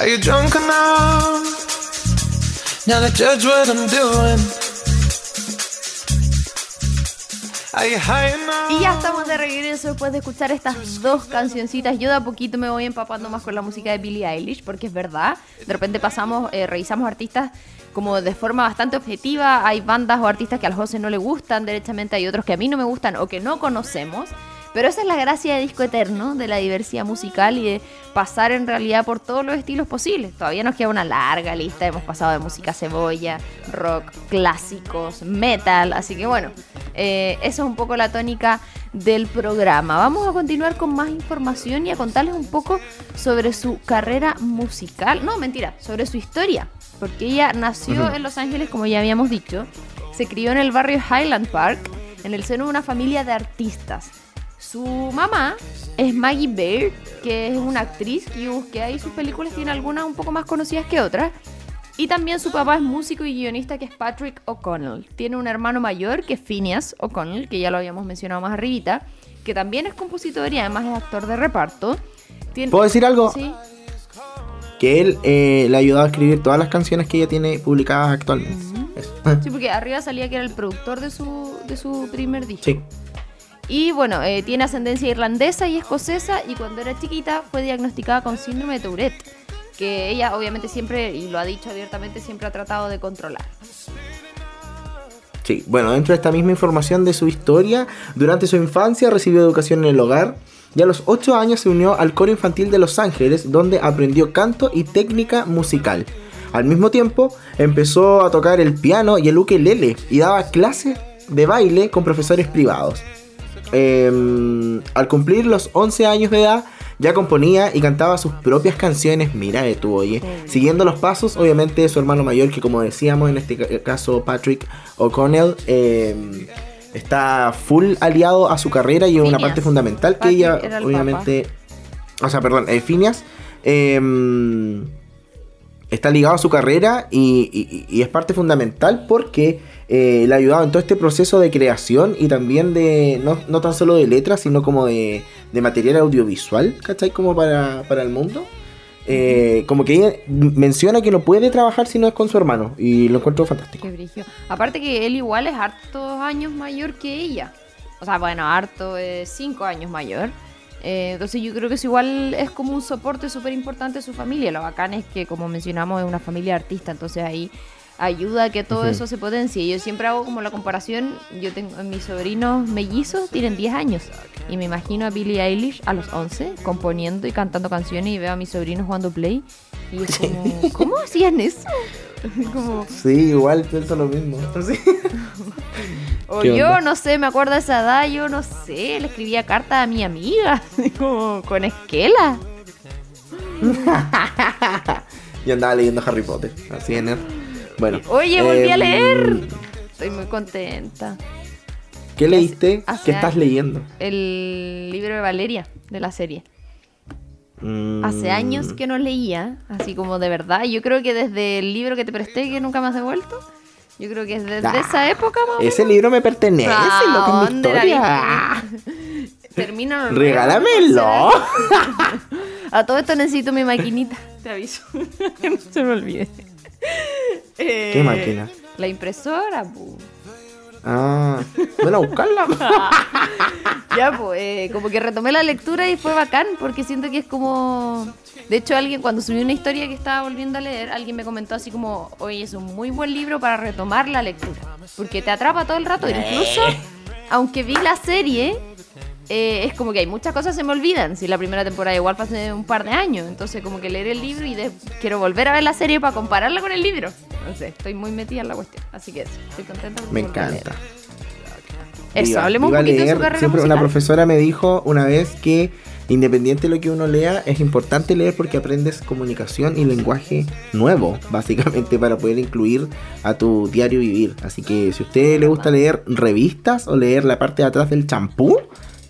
Are you drunk enough now to judge what I'm doing? Are you high enough? Y ya estamos de regreso después de escuchar estas dos cancioncitas. Yo de a poquito me voy empapando más con la música de Billie Eilish, porque es verdad. De repente pasamos, eh, revisamos artistas como de forma bastante objetiva. Hay bandas o artistas que a José no le gustan, derechamente hay otros que a mí no me gustan o que no conocemos. Pero esa es la gracia de Disco Eterno, de la diversidad musical y de pasar en realidad por todos los estilos posibles. Todavía nos queda una larga lista, hemos pasado de música cebolla, rock, clásicos, metal, así que bueno, eh, eso es un poco la tónica del programa. Vamos a continuar con más información y a contarles un poco sobre su carrera musical, no, mentira, sobre su historia, porque ella nació en Los Ángeles, como ya habíamos dicho, se crió en el barrio Highland Park, en el seno de una familia de artistas. Su mamá es Maggie Baird, que es una actriz que yo busqué ahí sus películas, tiene algunas un poco más conocidas que otras. Y también su papá es músico y guionista que es Patrick O'Connell. Tiene un hermano mayor que es Phineas O'Connell, que ya lo habíamos mencionado más arribita, que también es compositor y además es actor de reparto. ¿Puedo decir algo? Sí. Que él eh, le ha ayudado a escribir todas las canciones que ella tiene publicadas actualmente. Eso. Sí, porque arriba salía que era el productor de su, de su primer disco. Sí. Y bueno, eh, tiene ascendencia irlandesa y escocesa y cuando era chiquita fue diagnosticada con síndrome de Tourette, que ella obviamente siempre, y lo ha dicho abiertamente, siempre ha tratado de controlar. Sí, bueno, dentro de esta misma información de su historia, durante su infancia recibió educación en el hogar y a los 8 años se unió al coro infantil de Los Ángeles, donde aprendió canto y técnica musical. Al mismo tiempo, empezó a tocar el piano y el ukelele y daba clases de baile con profesores privados. Em, al cumplir los 11 años de edad, ya componía y cantaba sus propias canciones, mira de tú, oye, siguiendo los pasos, obviamente, de su hermano mayor, que como decíamos, en este ca- caso Patrick O'Connell, em, está full aliado a su carrera y es una parte fundamental que ella, el obviamente, o sea, perdón, eh, Phineas, em, está ligado a su carrera y, y- y es parte fundamental porque eh, le ha ayudado en todo este proceso de creación y también de, no, no tan solo de letras, sino como de, de material audiovisual, ¿cachai? Como para, para el mundo. Eh, como que ella menciona que no puede trabajar si no es con su hermano y lo encuentro fantástico. Qué. Aparte que él igual es hartos años mayor que ella. O sea, bueno, harto es cinco años mayor. Eh, entonces yo creo que eso igual es como un soporte súper importante de su familia. Lo bacán es que, como mencionamos, es una familia artista, entonces ahí ayuda a que todo eso se potencie. Yo siempre hago como la comparación, yo tengo mis sobrinos mellizos, tienen 10 años, y me imagino a Billie Eilish a los 11 componiendo y cantando canciones y veo a mis sobrinos jugando play. Y es como, ¿cómo hacían eso? como, Sí, igual pienso lo mismo. O ¿Qué yo, onda? no sé, me acuerdo de esa edad, yo no sé, le escribía cartas a mi amiga, como con esquela. Yo andaba leyendo Harry Potter, así en Bueno. Oye, volví a em, leer. Estoy muy contenta. ¿Qué leíste? hace ¿Qué estás leyendo? El libro de Valeria, de la serie. Mm, Hace años que no leía, así como de verdad. Yo creo que desde el libro que te presté, que nunca me has devuelto. Yo creo que es desde Ah, esa época, más o Ese libro me pertenece, Ah, lo que es mi ¿dónde la historia. los Regálamelo. A todo esto necesito mi maquinita. Te aviso. Que no se me olvide. Eh, ¿Qué máquina? La impresora, pu. Ah, bueno, a buscarla. Ya, pues, eh, como que retomé la lectura y fue bacán, porque siento que es como... De hecho, alguien, cuando subí una historia que estaba volviendo a leer, alguien me comentó así como, oye, es un muy buen libro para retomar la lectura, porque te atrapa todo el rato, incluso, aunque vi la serie, eh, es como que hay muchas cosas se me olvidan, si la primera temporada igual fue hace un par de años, entonces como que leer el libro y de- quiero volver a ver la serie para compararla con el libro. No sé, estoy muy metida en la cuestión, así que eso, estoy contenta. por Me encanta. Eso, Iba- hablemos un iba a poquito de leer, su carrera siempre musical. Una profesora me dijo una vez que independiente de lo que uno lea, es importante leer porque aprendes comunicación y lenguaje nuevo, básicamente, para poder incluir a tu diario vivir. Así que si a usted le gusta leer revistas o leer la parte de atrás del champú,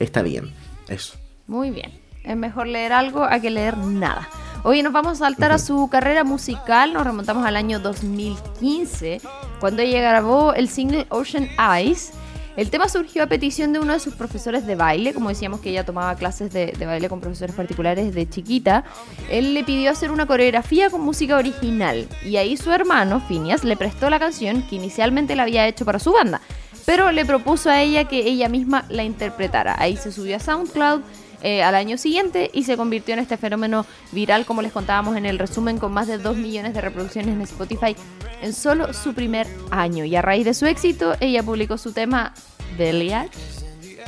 está bien. Eso. Muy bien. Es mejor leer algo a que leer nada. Hoy nos vamos a saltar a su carrera musical. Nos remontamos al año 2015, cuando ella grabó el single Ocean Eyes. El tema surgió a petición de uno de sus profesores de baile, como decíamos que ella tomaba clases de, de baile con profesores particulares de chiquita. Él le pidió hacer una coreografía con música original y ahí su hermano, Phineas, le prestó la canción que inicialmente la había hecho para su banda, pero le propuso a ella que ella misma la interpretara. Ahí se subió a SoundCloud eh, al año siguiente y se convirtió en este fenómeno viral, como les contábamos en el resumen, con más de 2 millones de reproducciones en Spotify en solo su primer año. Y a raíz de su éxito, ella publicó su tema Belliage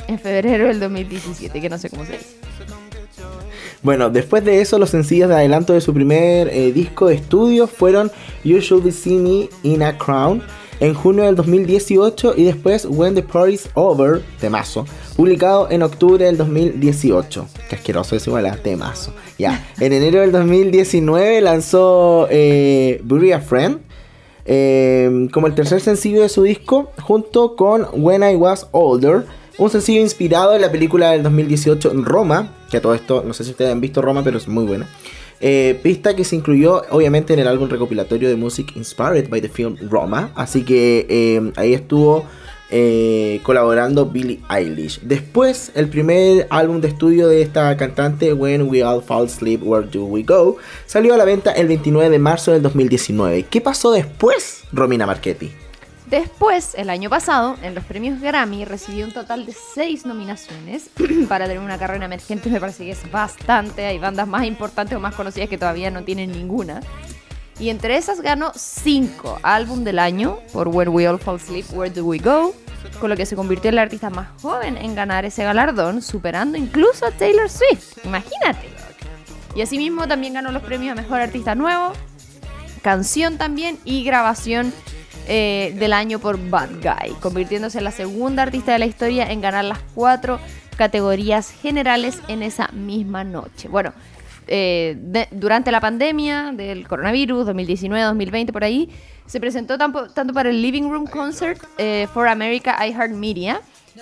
en febrero del 2017, que no sé cómo se dice. Bueno, después de eso, los sencillos de adelanto de su primer eh, disco de estudio fueron You Should See Me in a Crown en junio del 2018 y después When the Party's Over, temazo, publicado en octubre del 2018. Qué asqueroso es igual a temazo. Ya, en enero del 2019 lanzó eh, Bury a Friend. eh, como el tercer sencillo de su disco, junto con When I Was Older, un sencillo inspirado en la película del 2018 Roma, que a todo esto, no sé si ustedes han visto Roma, pero es muy buena. Eh, pista que se incluyó obviamente en el álbum recopilatorio de Music Inspired by the Film Roma. Así que eh, ahí estuvo eh, colaborando Billie Eilish. Después, el primer álbum de estudio de esta cantante, When We All Fall Asleep, Where Do We Go, salió a la venta el 29 de marzo del 2019. ¿Qué pasó después, Romina Marchetti? Después, el año pasado, en los premios Grammy, recibió un total de 6 nominaciones. Para tener una carrera emergente me parece que es bastante. Hay bandas más importantes o más conocidas que todavía no tienen ninguna. Y entre esas ganó 5 álbum del año por When We All Fall Asleep, Where Do We Go, con lo que se convirtió en la artista más joven en ganar ese galardón, superando incluso a Taylor Swift. Imagínate. Y asimismo también ganó los premios a Mejor Artista Nuevo, Canción también y Grabación eh, del año por Bad Guy, convirtiéndose en la segunda artista de la historia en ganar las cuatro categorías generales en esa misma noche. Bueno, eh, durante la pandemia del coronavirus, 2019-2020 por ahí, se presentó tanto para el Living Room Concert eh, for America iHeartMedia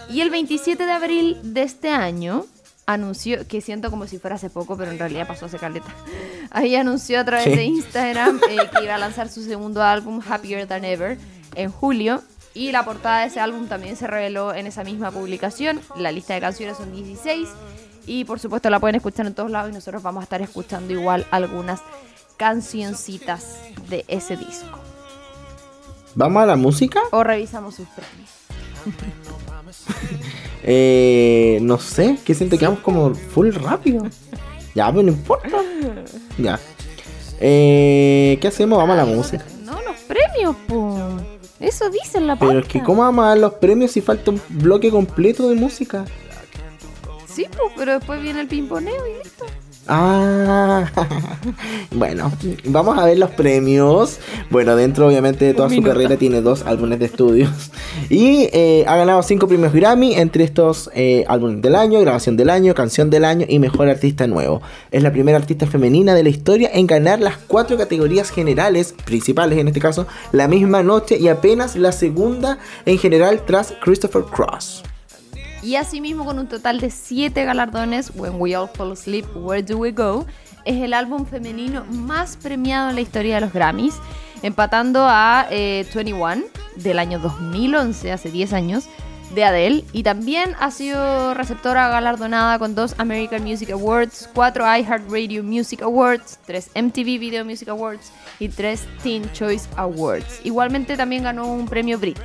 y el 27 de abril de este año anunció, que siento como si fuera hace poco, pero en realidad pasó hace caleta. Ahí anunció a través Sí. de Instagram eh, que iba a lanzar su segundo álbum, Happier Than Ever, en julio. Y la portada de ese álbum también se reveló en esa misma publicación. La lista de canciones son 16. Y por supuesto la pueden escuchar en todos lados y nosotros vamos a estar escuchando igual algunas cancioncitas de ese disco. ¿Vamos a la música? O revisamos sus premios. Eh, no sé, que siento que vamos como full rápido. Ya, pero no importa. Ya. Eh, ¿Qué hacemos? Vamos a la música. No, los premios, po. Eso dice en la Pero es pauta. que, ¿cómo vamos a dar los premios si falta un bloque completo de música? Sí, pues, pero después viene el pimponeo y listo. Ah, bueno, vamos a ver los premios. Bueno, dentro obviamente de toda Un su minuto. carrera tiene dos álbumes de estudios. Y eh, ha ganado cinco premios Grammy, entre estos eh, álbumes del año, grabación del año, canción del año y mejor artista nuevo. Es la primera artista femenina de la historia en ganar las cuatro categorías generales, principales en este caso, la misma noche y apenas la segunda en general tras Christopher Cross. Y asimismo, con un total de 7 galardones, When We All Fall Asleep, Where Do We Go, es el álbum femenino más premiado en la historia de los Grammys, empatando a eh, 21 del año 2011, hace 10 años, de Adele. Y también ha sido receptora galardonada con dos American Music Awards, cuatro iHeartRadio Music Awards, tres MTV Video Music Awards y tres Teen Choice Awards. Igualmente también ganó un premio Brit.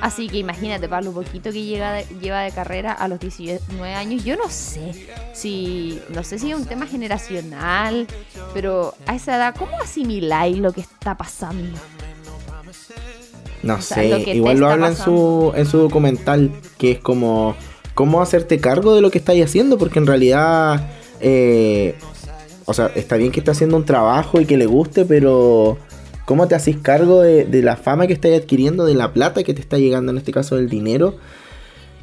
Así que imagínate, para lo poquito que llega de- lleva de carrera a los 19 años, yo no sé si, no sé si es un tema generacional, pero a esa edad, ¿cómo asimiláis lo que está pasando? No O sea, sé, lo igual lo está habla en su, en su documental, que es como cómo hacerte cargo de lo que estáis haciendo, porque en realidad, eh, o sea, está bien que esté haciendo un trabajo y que le guste, pero cómo te hacís cargo de, de la fama que estáis adquiriendo, de la plata que te está llegando, en este caso del dinero,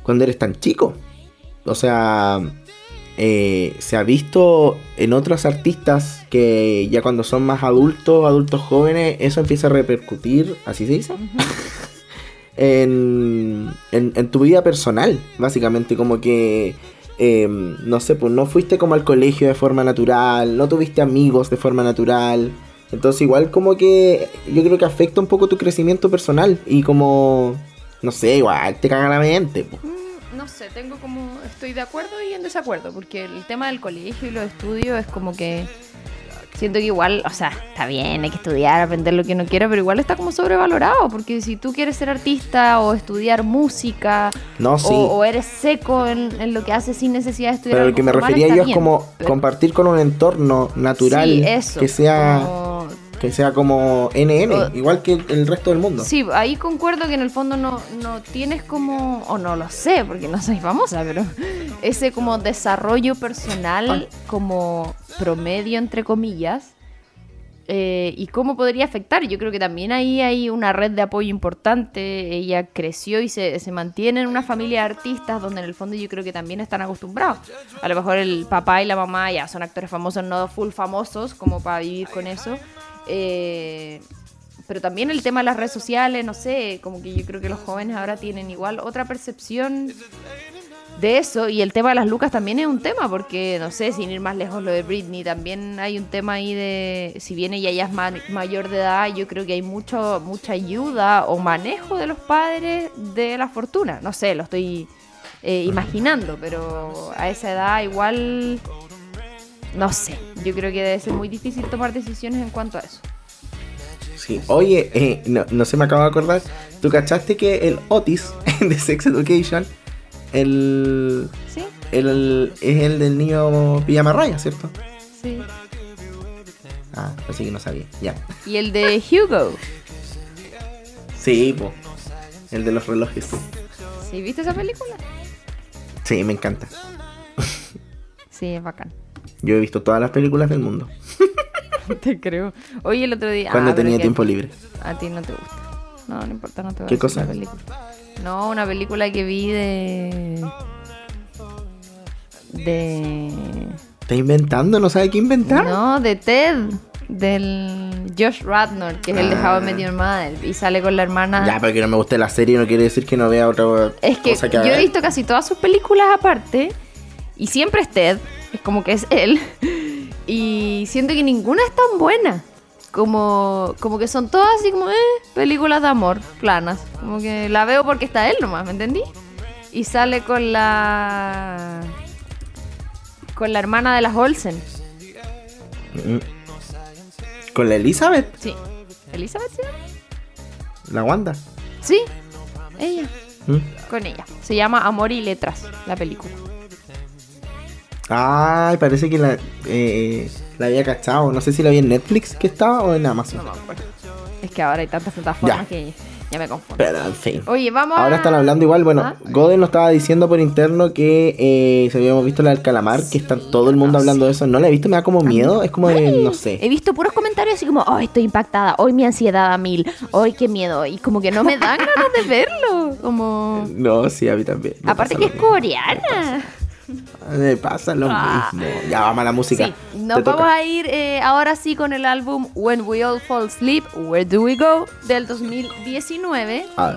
cuando eres tan chico. O sea, eh, se ha visto en otros artistas que ya cuando son más adultos, adultos jóvenes, eso empieza a repercutir, así se dice, en, en, en tu vida personal, básicamente, como que, eh, no sé, pues no fuiste como al colegio de forma natural, no tuviste amigos de forma natural. Entonces igual como que yo creo que afecta un poco tu crecimiento personal y como no sé, igual te caga la mente. po. Mm, No sé, tengo como. Estoy de acuerdo y en desacuerdo, porque el tema del colegio y los estudios es como que. Siento que igual, o sea, está bien, hay que estudiar, aprender lo que uno quiera, pero igual está como sobrevalorado, porque si tú quieres ser artista o estudiar música, No, sí. o, o eres seco en, en lo que haces sin necesidad de estudiar Pero lo que me refería yo es bien, como pero- compartir con un entorno natural Sí, eso, que sea como- que sea como NN, O- igual que el, resto del mundo. Sí, ahí concuerdo que en el fondo no, no tienes como, o no lo sé, porque no soy famosa, pero ese como desarrollo personal como promedio, entre comillas, eh, y cómo podría afectar. Yo creo que también ahí hay una red de apoyo importante. Ella creció y se, se mantiene en una familia de artistas donde en el fondo yo creo que también están acostumbrados. A lo mejor el papá y la mamá ya son actores famosos, no full famosos, como para vivir con eso. Eh, pero también el tema de las redes sociales, no sé, como que yo creo que los jóvenes ahora tienen igual otra percepción de eso y el tema de las lucas también es un tema porque no sé sin ir más lejos lo de Britney también hay un tema ahí de si bien ella ya es ma- mayor de edad yo creo que hay mucho mucha ayuda o manejo de los padres de la fortuna no sé lo estoy eh, imaginando pero a esa edad igual no sé yo creo que debe ser muy difícil tomar decisiones en cuanto a eso Sí. Oye, eh, no, no se me acaba de acordar. ¿Tú cachaste que el Otis de Sex Education el, sí el, es el del niño pijama raya, ¿cierto? sí Ah, así que no sabía. Ya. y el de Hugo Sí, po. El de los relojes. ¿sí viste esa película? Sí, me encanta. sí es bacán Yo he visto todas las películas del mundo. Te creo. Oye, el otro día. Cuando ah, tenía tiempo libre. A ti no te gusta. No, no importa, no te voy ¿Qué cosa? película. No, una película que vi de. De. ¿Está inventando? ¿No sabe qué inventar? No, de Ted. Del Josh Radnor, que es el de How I Met Your Mother. Y sale con la hermana. Ya, pero que no me guste la serie no quiere decir que no vea otra Es que cosa que yo he visto casi todas sus películas aparte y siempre es Ted, es como que es él. Y siento que ninguna es tan buena. Como, como que son todas así como, eh, películas de amor, planas. Como que la veo porque está él nomás, ¿me entendí? Y sale con la... Con la hermana de las Olsen. Mm. Con la Elizabeth, Sí. ¿Elizabeth llama? la Wanda. Sí, ella. Mm. Con ella. Se llama Amor y Letras, la película. Ay, parece que la, eh, la había cachado. No sé si la vi en Netflix que estaba o en Amazon. No me acuerdo. Es que ahora hay tantas plataformas Ya. que ya me confundo. Pero en fin. Oye, vamos a... Ahora están hablando igual, bueno, ¿Ah? Goden nos estaba diciendo por interno que eh, se habíamos visto la del calamar, que está todo el mundo no hablando de eso. No la he visto, me da como miedo, es como de, no He sé. visto puros comentarios así como, hoy estoy impactada, hoy mi ansiedad a mil, hoy qué miedo, y como que no me dan ganas de verlo, como... No, sí, a mí también. me Aparte que es coreana. Me pasa lo Ah. mismo. Ya vamos a la música. Sí, Te nos toca. vamos a ir eh, ahora sí con el álbum When We All Fall Asleep, Where Do We Go, del 2019. Ah,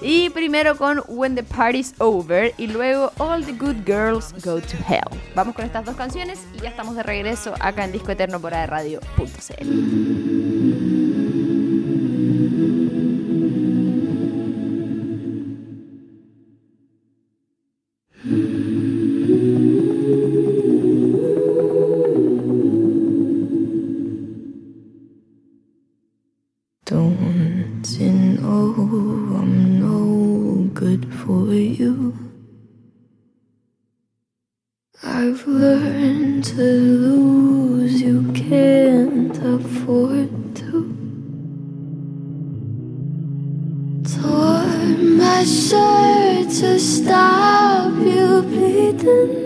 Y primero con When the Party's Over y luego All the Good Girls Go to Hell. Vamos con estas dos canciones y ya estamos de regreso acá en Disco Eterno por Radio.cl. good for you? I've learned to lose, you can't afford to. Tore my shirt to stop you bleeding.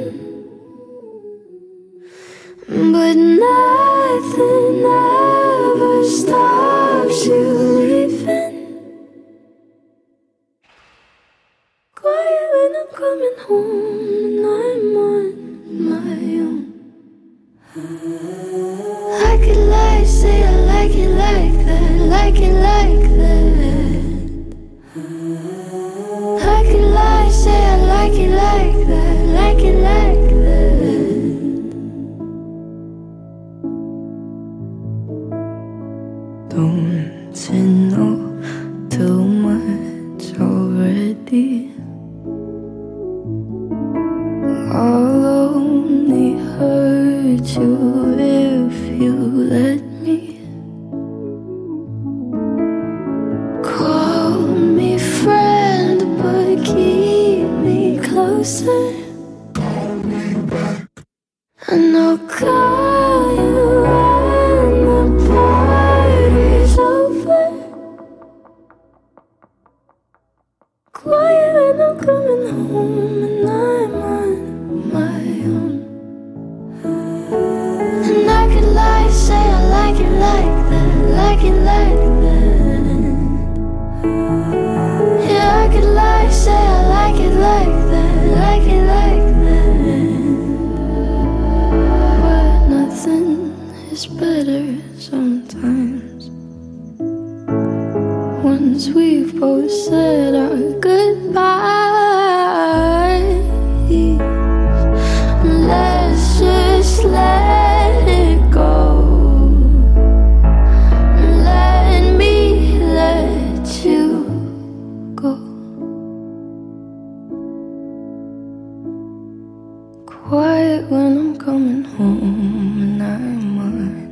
Quiet when I'm coming home and I'm on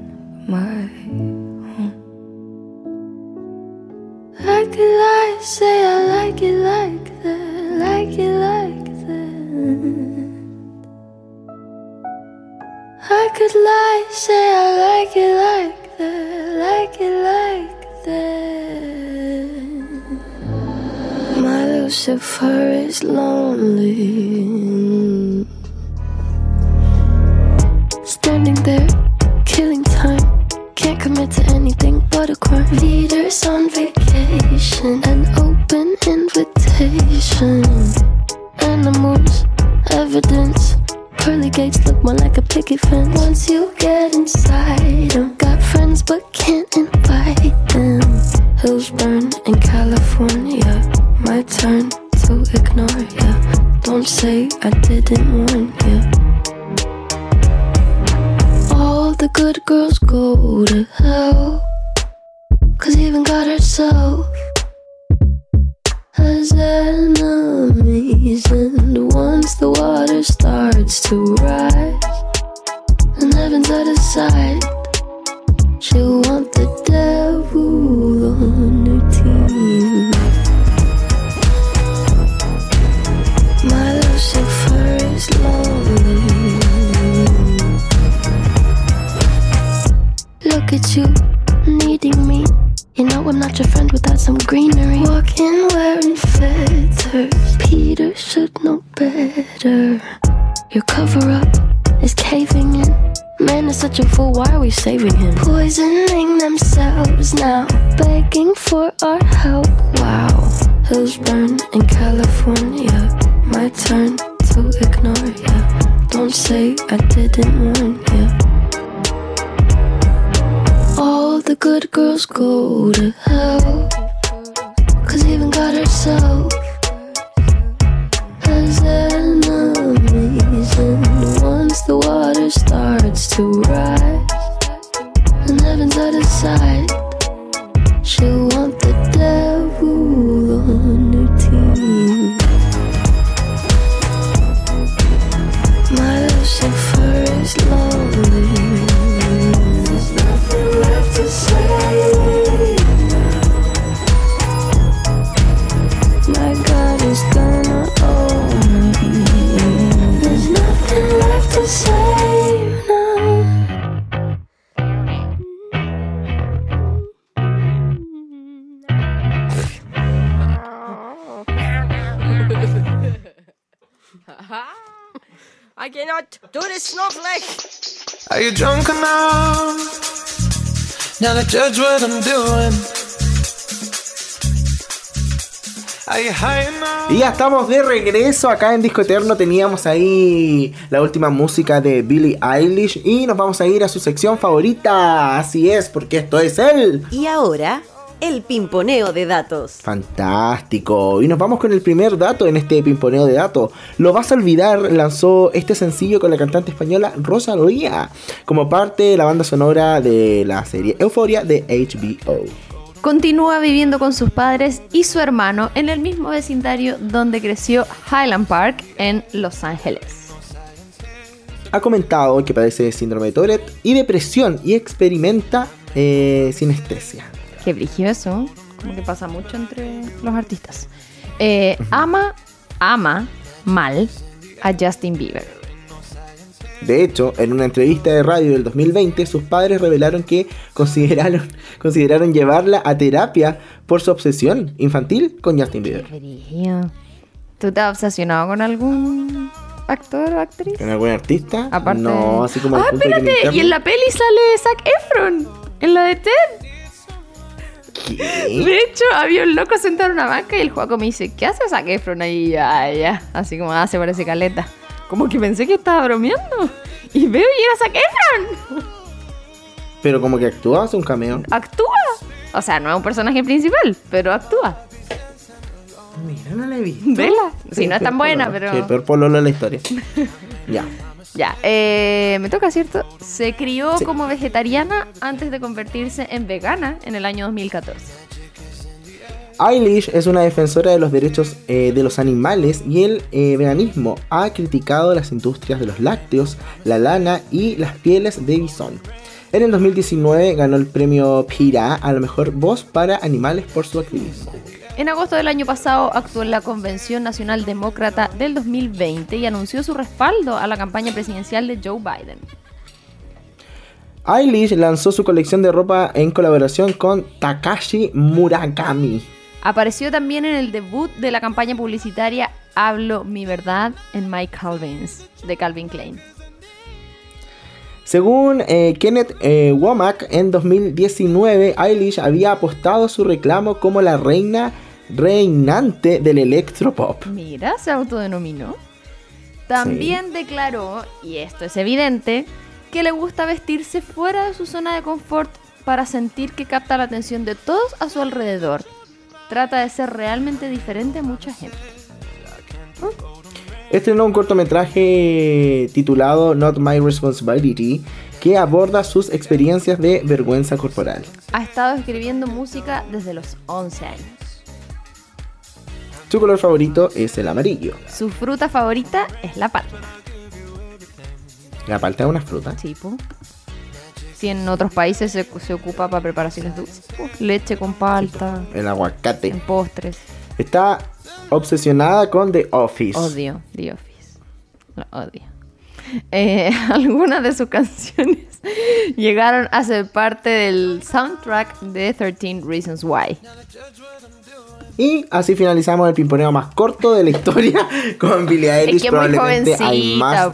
my own. I could lie, say I like it like that, like it like that. I could lie, say I like it like that, like it like that. My Lucifer is lonely. sun herself has enemies. And once the water starts to rise, and heaven's out of sight, she'll want the devil on her team. My Lucifer is lonely. Look at you, needing me. I'm not your friend without some greenery. Walking wearing feathers. Peter should know better. Your cover up is caving in. Man is such a fool, why are we saving him? Poisoning themselves now, begging for our help. Wow. Hills burn in California. My turn to ignore ya. Don't say I didn't warn ya. The good girls go to hell. Cause even God herself has enemies. And once the water starts to rise, and heaven's out of sight, I cannot do this snowflake. Are you drunk enough now to judge what I'm doing? Are you high enough? Y ya estamos de regreso acá en Disco Eterno. Teníamos ahí la última música de Billie Eilish. Y nos vamos a ir a su sección favorita. Así es, porque esto es él. Y ahora, el pimponeo de datos. Fantástico. Y nos vamos con el primer dato en este pimponeo de datos. Lo vas a olvidar lanzó este sencillo con la cantante española Rosalía como parte de la banda sonora de la serie Euforia de HBO. Continúa viviendo con sus padres y su hermano en el mismo vecindario donde creció Highland Park en Los Ángeles. Ha comentado que padece de síndrome de Tourette y depresión y experimenta eh, sinestesia. Qué brillo eso. Como que pasa mucho entre los artistas. Eh, ama, ama mal a Justin Bieber. De hecho, en una entrevista de radio del 2020, sus padres revelaron que consideraron, consideraron llevarla a terapia por su obsesión infantil con Justin Bieber. Qué. ¿Tú estás obsesionado con algún actor o actriz? ¿Con algún artista? Aparte. No, así como Ah, espérate. Y en la peli sale Zac Efron. En la de Ted. ¿Qué? De hecho, había un loco sentado en una banca y el Juaco me dice, ¿qué hace Zac Efron ahí? Ya, ya. Así como, ah, se parece caleta. Como que pensé que estaba bromeando. Y veo y era Zac Efron. Pero como que actúa, hace un cameo. Actúa. O sea, no es un personaje principal, pero actúa. Mira, no la he visto. Vela. Sí, no es tan buena, pero... Sí, el peor pololo de la historia. ya. Ya, eh, me toca, ¿cierto? Se crió Sí. como vegetariana antes de convertirse en vegana en el año 2014. Eilish es una defensora de los derechos eh, de los animales y el eh, veganismo. Ha criticado las industrias de los lácteos, la lana y las pieles de bisón. En el 2019 ganó el premio PIRA a la mejor voz para animales por su activismo. En agosto del año pasado actuó en la Convención Nacional Demócrata del 2020 y anunció su respaldo a la campaña presidencial de Joe Biden. Eilish lanzó su colección de ropa en colaboración con Takashi Murakami. Apareció también en el debut de la campaña publicitaria Hablo mi verdad en My Calvins de Calvin Klein. Según eh, Kenneth eh, Womack, en 2019 Eilish había apostado su reclamo como la reina reinante del electropop. Mira, se autodenominó. También declaró, y esto es evidente, que le gusta vestirse fuera de su zona de confort para sentir que capta la atención de todos a su alrededor. Trata de ser realmente diferente a mucha gente. Estrenó un cortometraje titulado Not My Responsibility que aborda sus experiencias de vergüenza corporal. Ha estado escribiendo música desde los 11 años. Su color favorito es el amarillo. Su fruta favorita es la palta. La palta es una fruta. Tipo. Si en otros países se, se ocupa para preparaciones dulces. po. Leche con palta, El aguacate. en postres. Está obsesionada con The Office. Odio The Office. Lo odio. Eh, algunas de sus canciones llegaron a ser parte del soundtrack de 13 Reasons Why. Y así finalizamos el pimponeo más corto de la historia con Billie Eilish. Es que Probablemente hay más.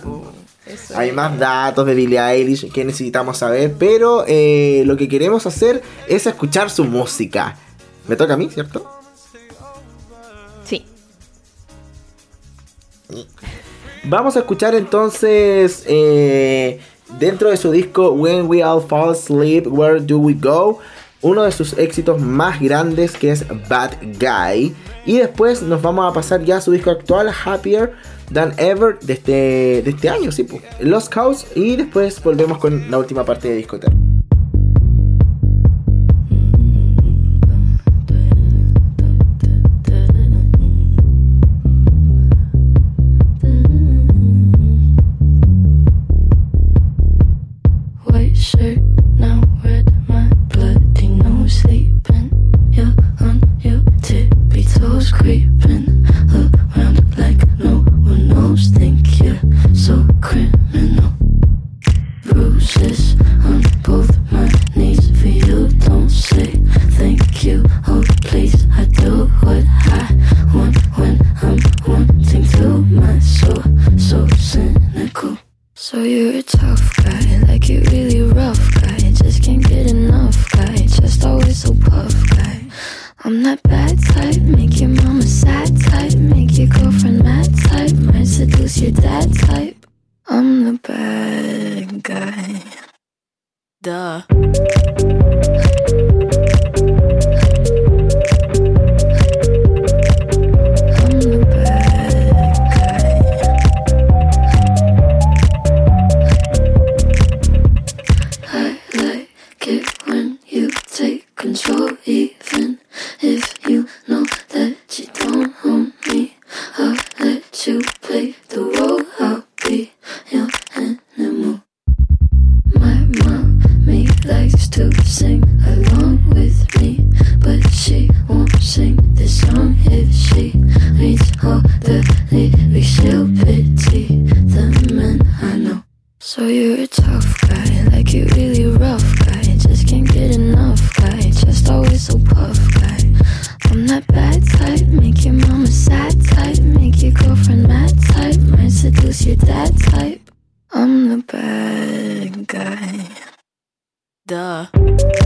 Eso hay es. más datos de Billie Eilish que necesitamos saber, pero eh, lo que queremos hacer es escuchar su música. Me toca a mí, ¿cierto? Sí. Vamos a escuchar entonces eh, dentro de su disco When We All Fall Asleep, Where Do We Go? Uno de sus éxitos más grandes que es Bad Guy. Y después nos vamos a pasar ya a su disco actual Happier Than Ever de este, de este año, sí, Lost Cause. Y después volvemos con la última parte de discoteca. Might seduce your dad type. I'm the bad guy. Duh.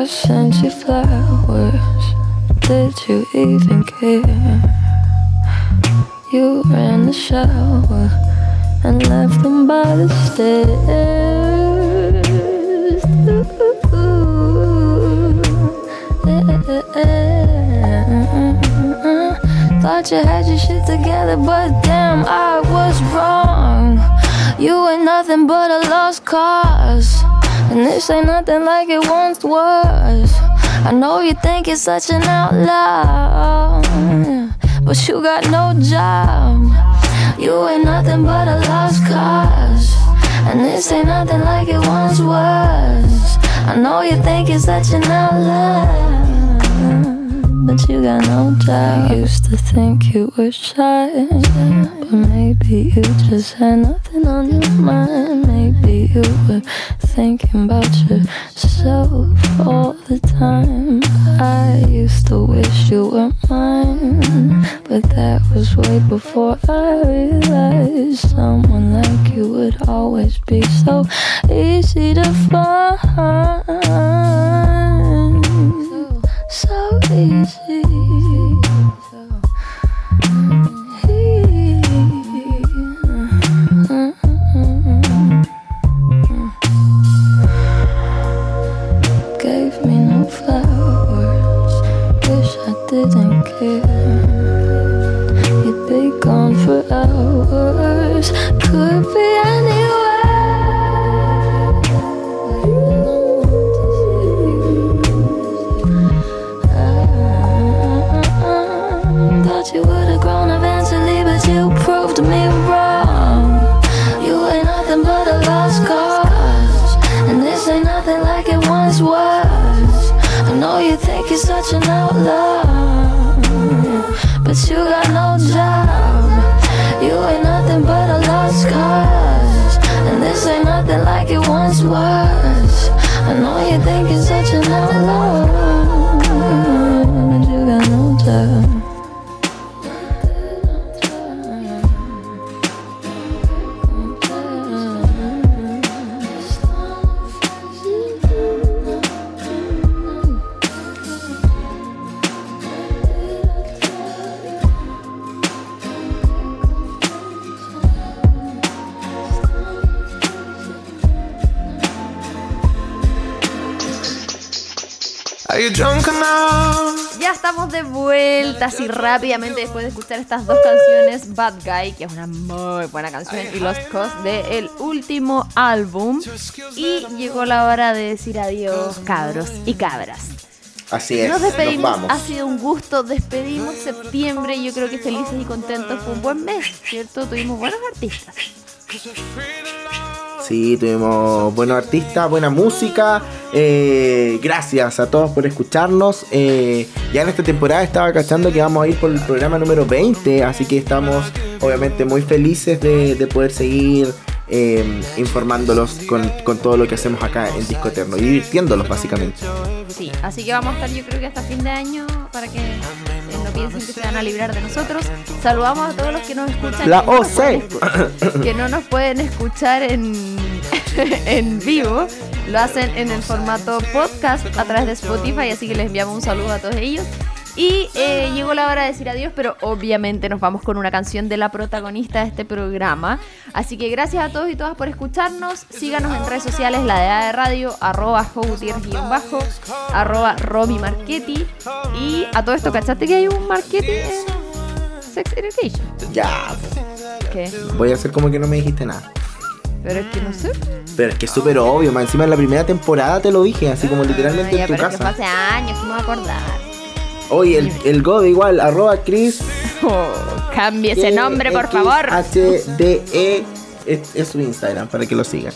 I sent you flowers. Did you even care? You ran the shower and left them by the stairs. Thought you had your shit together, but damn, I was wrong. You ain't nothing but a lost cause. And this ain't nothing like it once was. I know you think you're such an outlaw, but you got no job. You ain't nothing but a lost cause. And this ain't nothing like it once was. I know you think you're such an outlaw. But you got no job. I used to think you were shy, but maybe you just had nothing on your mind. You were thinking about yourself all the time. I used to wish you were mine, but that was way before I realized someone like you would always be so easy to find. So easy. Ya estamos de vuelta así rápidamente después de escuchar estas dos canciones, Bad Guy, que es una muy buena canción, y Lost Cause del último álbum. Y llegó la hora de decir adiós, cabros y cabras. Así es, Nos nos despedimos, vamos. ha sido un gusto, despedimos septiembre y yo creo que felices y contentos, fue un buen mes, ¿cierto? Tuvimos buenos artistas. Sí, tuvimos buenos artistas, buena música. eh, gracias a todos por escucharnos. eh, ya en esta temporada estaba cachando que vamos a ir por el programa número 20, así que estamos obviamente muy felices de, de poder seguir eh, informándolos con, todo lo que hacemos acá en Disco Eterno y divirtiéndolos básicamente. Sí, así que vamos a estar yo creo que hasta fin de año para que piensen que se van a librar de nosotros. Saludamos a todos los que nos escuchan. La que no OC. escu- Que no nos pueden escuchar en, en vivo. Lo hacen en el formato podcast a través de Spotify, así que les enviamos un saludo a todos ellos. Y eh, llegó la hora de decir adiós, pero obviamente nos vamos con una canción de la protagonista de este programa. Así que gracias a todos y todas por escucharnos. Síganos en redes sociales, la de AE Radio, arroba bajo arroba Romy Marchetti. Y a todo esto, ¿cachaste que hay un Marchetti en Sex Education? Ya, ¿Qué? voy a hacer como que no me dijiste nada. Pero es que no sé. Pero es que es súper obvio, más encima en la primera temporada te lo dije, así como literalmente Ya, en tu pero es que fue casa. hace años, ¿cómo me voy a acordar? Oye, el, el Gode igual, arroba Chris. Oh, cambie ese nombre, por favor. HDE es, es su Instagram para que lo sigan.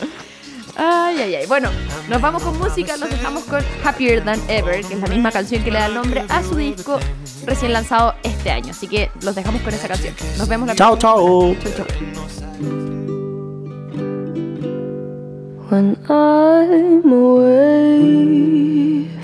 Ay, ay, ay. Bueno, nos vamos con música, nos dejamos con Happier Than Ever, que es la misma canción que le da el nombre a su disco recién lanzado este año. Así que los dejamos con esa canción. Nos vemos la Chao, próxima. chao. Chau. When I'm away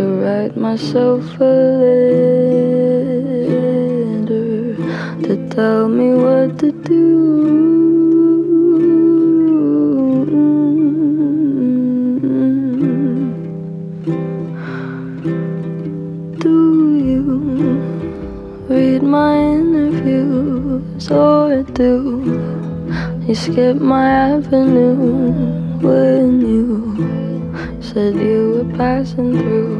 to write myself a letter to tell me what to do. Do you read my interviews or do you skip my avenue when you said you were passing through?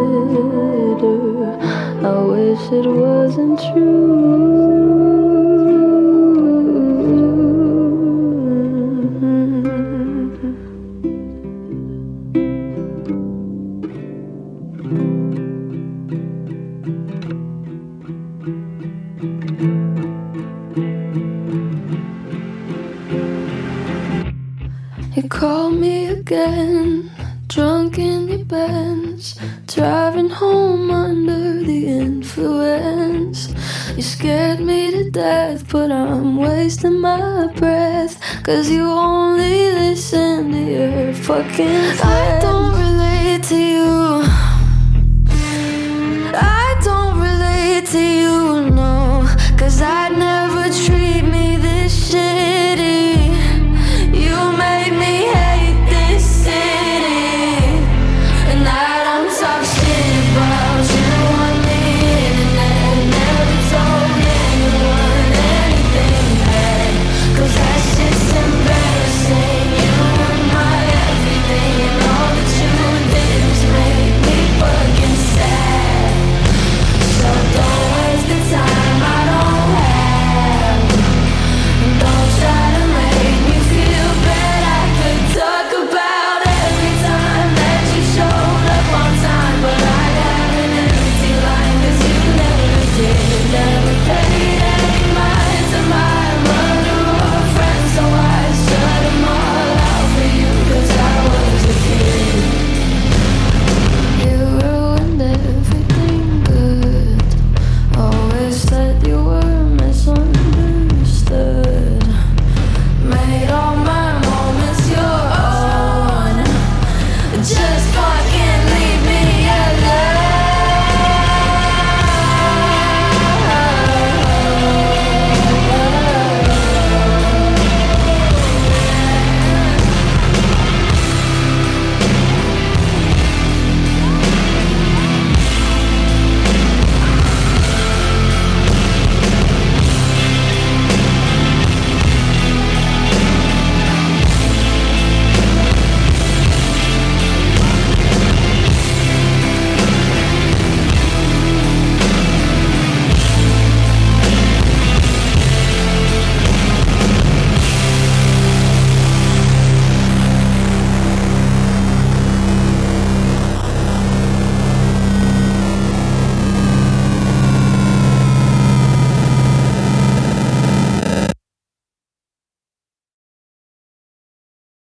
I wish it wasn't true. You call me again, driving home under the influence. You scared me to death, but I'm wasting my breath. Cause you only listen to your fucking friends. I don't relate to you. I don't relate to you, no. Cause I never treat